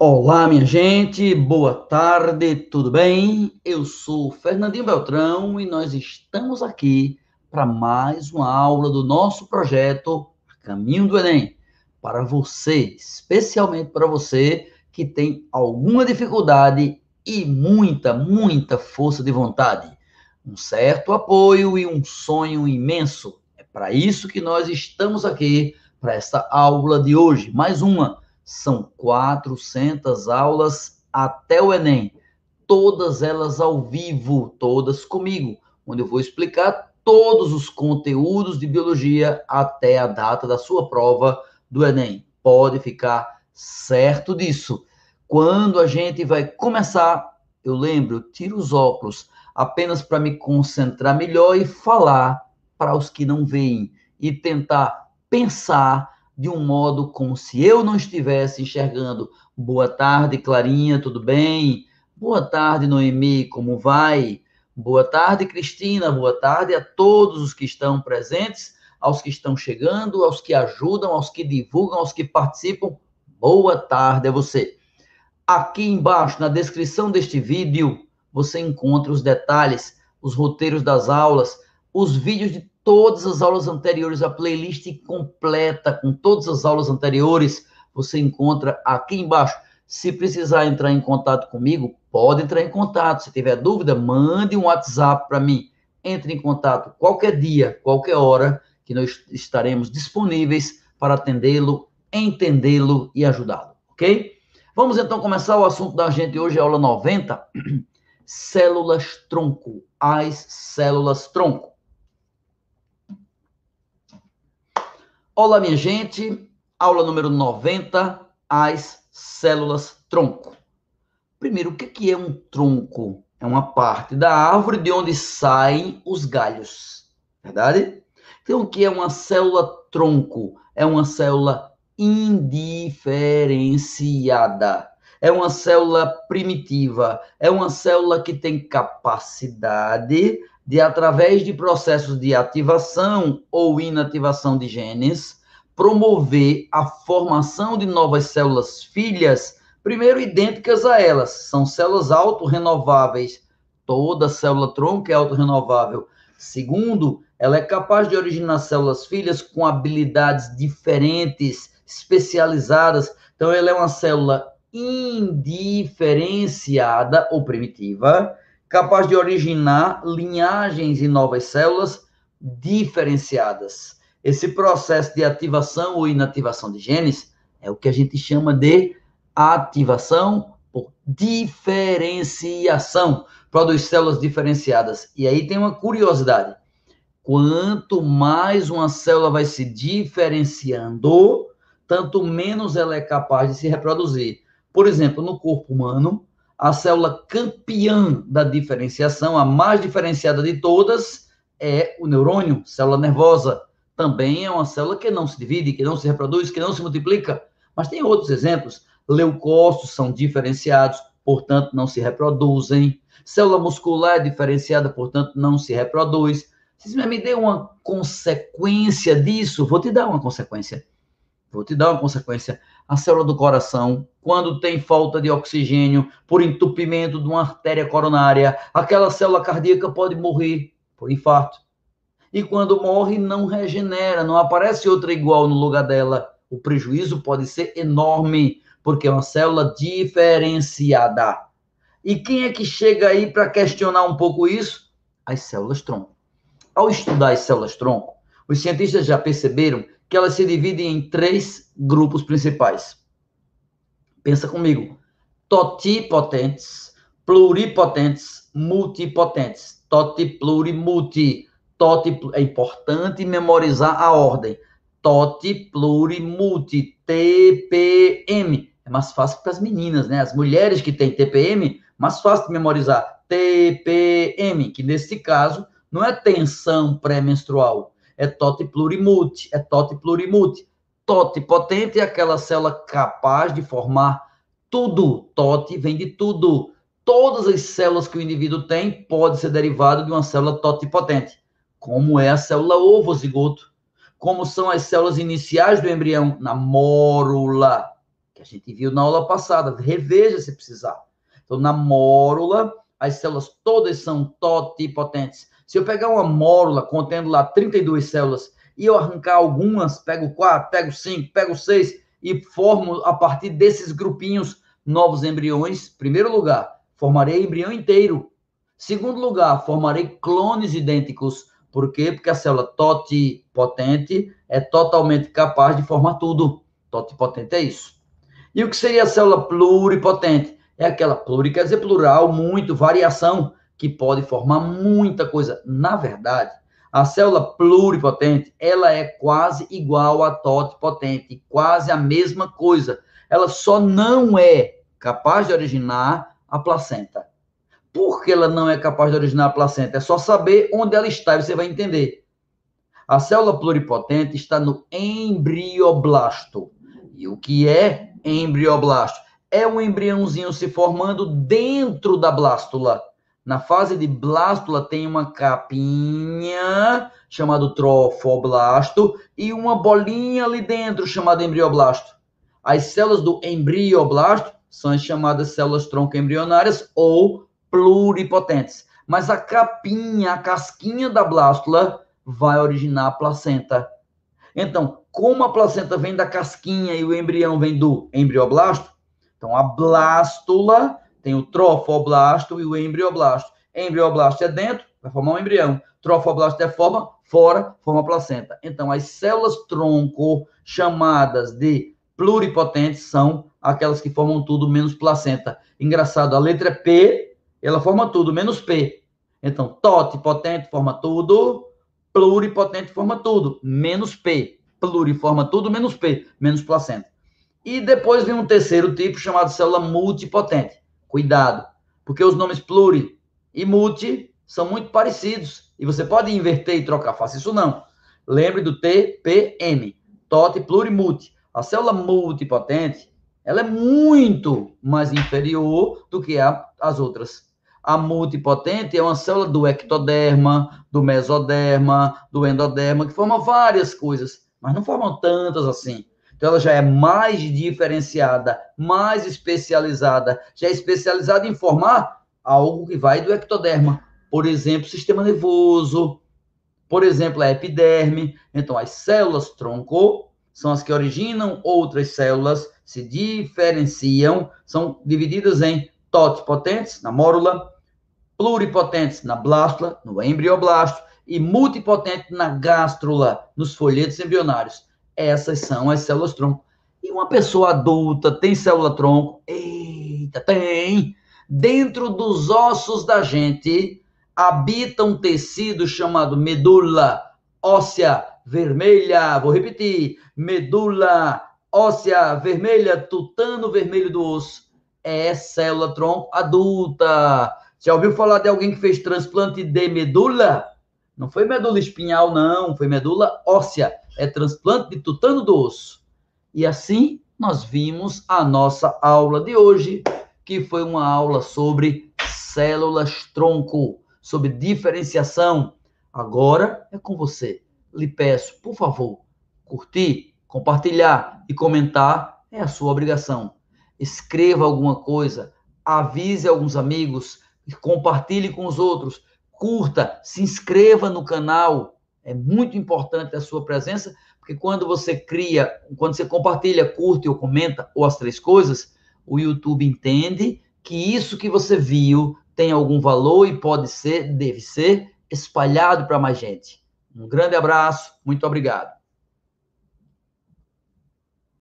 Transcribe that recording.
Olá, minha gente, boa tarde, tudo bem? Eu sou Fernandinho Beltrão e nós estamos aqui para mais uma aula do nosso projeto Caminho do Enem. Para você, especialmente para você que tem alguma dificuldade e muita, muita força de vontade, um certo apoio e um sonho imenso. É para isso que nós estamos aqui, para esta aula de hoje, mais uma são 400 aulas até o Enem, todas elas ao vivo, todas comigo, onde eu vou explicar todos os conteúdos de biologia até a data da sua prova do Enem. Pode ficar certo disso. Quando a gente vai começar, eu lembro, tiro os óculos apenas para me concentrar melhor e falar para os que não veem e tentar pensar de um modo como se eu não estivesse enxergando. Boa tarde, Clarinha, tudo bem? Boa tarde, Noemi, como vai? Boa tarde, Cristina. Boa tarde a todos os que estão presentes, aos que estão chegando, aos que ajudam, aos que divulgam, aos que participam. Boa tarde a você. Aqui embaixo, na descrição deste vídeo, você encontra os detalhes, os roteiros das aulas, os vídeos de todas as aulas anteriores, a playlist completa com todas as aulas anteriores, você encontra aqui embaixo. Se precisar entrar em contato comigo, pode entrar em contato. Se tiver dúvida, mande um WhatsApp para mim. Entre em contato qualquer dia, qualquer hora, que nós estaremos disponíveis para atendê-lo, entendê-lo e ajudá-lo, ok? Vamos então começar o assunto da gente hoje, aula 90, células tronco, as células tronco. Olá, minha gente. Aula número 90, as células tronco. Primeiro, o que é um tronco? É uma parte da árvore de onde saem os galhos, verdade? Então, o que é uma célula tronco? É uma célula indiferenciada. É uma célula primitiva. É uma célula que tem capacidade de, através de processos de ativação ou inativação de genes, promover a formação de novas células filhas, primeiro idênticas a elas, são células autorrenováveis. Toda célula tronco é autorrenovável. Segundo, ela é capaz de originar células filhas com habilidades diferentes, especializadas. Então, ela é uma célula indiferenciada ou primitiva, capaz de originar linhagens e novas células diferenciadas. Esse processo de ativação ou inativação de genes é o que a gente chama de ativação por diferenciação. Produz células diferenciadas. E aí tem uma curiosidade. Quanto mais uma célula vai se diferenciando, tanto menos ela é capaz de se reproduzir. Por exemplo, no corpo humano, a célula campeã da diferenciação, a mais diferenciada de todas, é o neurônio, célula nervosa. Também é uma célula que não se divide, que não se reproduz, que não se multiplica. Mas tem outros exemplos. Leucócitos são diferenciados, portanto, não se reproduzem. Célula muscular é diferenciada, portanto, não se reproduz. Se me dê uma consequência disso, vou te dar uma consequência. Vou te dar uma consequência. A célula do coração, quando tem falta de oxigênio por entupimento de uma artéria coronária, aquela célula cardíaca pode morrer por infarto. E quando morre, não regenera, não aparece outra igual no lugar dela. O prejuízo pode ser enorme, porque é uma célula diferenciada. E quem é que chega aí para questionar um pouco isso? As células tronco. Ao estudar as células tronco, os cientistas já perceberam que elas se dividem em três grupos principais. Pensa comigo. Totipotentes, pluripotentes, multipotentes. Toti, pluri, multi. Toti, é importante memorizar a ordem. Toti, pluri, multi. TPM. É mais fácil para as meninas, né? As mulheres que têm TPM, mais fácil de memorizar. TPM, que nesse caso não é tensão pré-menstrual, é tote é tote. Tote potente é aquela célula capaz de formar tudo. Tote vem de tudo. Todas as células que o indivíduo tem pode ser derivado de uma célula totipotente, como é a célula ovozigoto, como são as células iniciais do embrião na mórula, que a gente viu na aula passada. Reveja se precisar. Então, na mórula, as células todas são totipotentes. Se eu pegar uma mórula contendo lá 32 células e eu arrancar algumas, pego 4, pego 5, pego 6 e formo a partir desses grupinhos novos embriões, primeiro lugar, formarei embrião inteiro. Segundo lugar, formarei clones idênticos. Por quê? Porque a célula totipotente é totalmente capaz de formar tudo. Totipotente é isso. E o que seria a célula pluripotente? É aquela pluri, quer dizer plural, muito, variação, que pode formar muita coisa. Na verdade, a célula pluripotente, ela é quase igual à totipotente, quase a mesma coisa. Ela só não é capaz de originar a placenta. Por que ela não é capaz de originar a placenta? É só saber onde ela está e você vai entender. A célula pluripotente está no embrioblasto. E o que é embrioblasto? é um embriãozinho se formando dentro da blástula. Na fase de blástula tem uma capinha chamado trofoblasto e uma bolinha ali dentro chamada embrioblasto. As células do embrioblasto são as chamadas células tronco embrionárias ou pluripotentes. Mas a capinha, a casquinha da blástula vai originar a placenta. Então, como a placenta vem da casquinha e o embrião vem do embrioblasto, então, a blástula tem o trofoblasto e o embrioblasto. Embrioblasto é dentro, vai formar um embrião. Trofoblasto é fora, fora, forma placenta. Então, as células tronco, chamadas de pluripotentes, são aquelas que formam tudo menos placenta. Engraçado, a letra P, ela forma tudo menos P. Então, totipotente forma tudo, pluripotente forma tudo, menos P. Pluriforma tudo, menos P, menos placenta. E depois vem um terceiro tipo chamado célula multipotente. Cuidado, porque os nomes pluri e multi são muito parecidos e você pode inverter e trocar. Faça isso não. Lembre do TPM, TOT plurimulti. A célula multipotente, ela é muito mais inferior do que a, as outras. A multipotente é uma célula do ectoderma, do mesoderma, do endoderma, que forma várias coisas, mas não formam tantas assim. Então, ela já é mais diferenciada, mais especializada, já é especializada em formar algo que vai do ectoderma. Por exemplo, sistema nervoso, por exemplo, a epiderme. Então, as células tronco são as que originam outras células, se diferenciam, são divididas em totipotentes, na mórula, pluripotentes na blástula, no embrioblasto, e multipotente na gástrula, nos folhetos embrionários. Essas são as células tronco. E uma pessoa adulta tem célula tronco? Eita, tem! Dentro dos ossos da gente habita um tecido chamado medula óssea vermelha. Vou repetir: medula óssea vermelha, tutano vermelho do osso. É célula tronco adulta. Já ouviu falar de alguém que fez transplante de medula? Não foi medula espinhal, não, foi medula óssea. É transplante de tutano do osso. E assim nós vimos a nossa aula de hoje, que foi uma aula sobre células tronco, sobre diferenciação. Agora é com você. Lhe peço, por favor, curtir, compartilhar e comentar é a sua obrigação. Escreva alguma coisa, avise alguns amigos, compartilhe com os outros curta, se inscreva no canal. É muito importante a sua presença, porque quando você cria, quando você compartilha, curte ou comenta, ou as três coisas, o YouTube entende que isso que você viu tem algum valor e pode ser, deve ser, espalhado para mais gente. Um grande abraço, muito obrigado.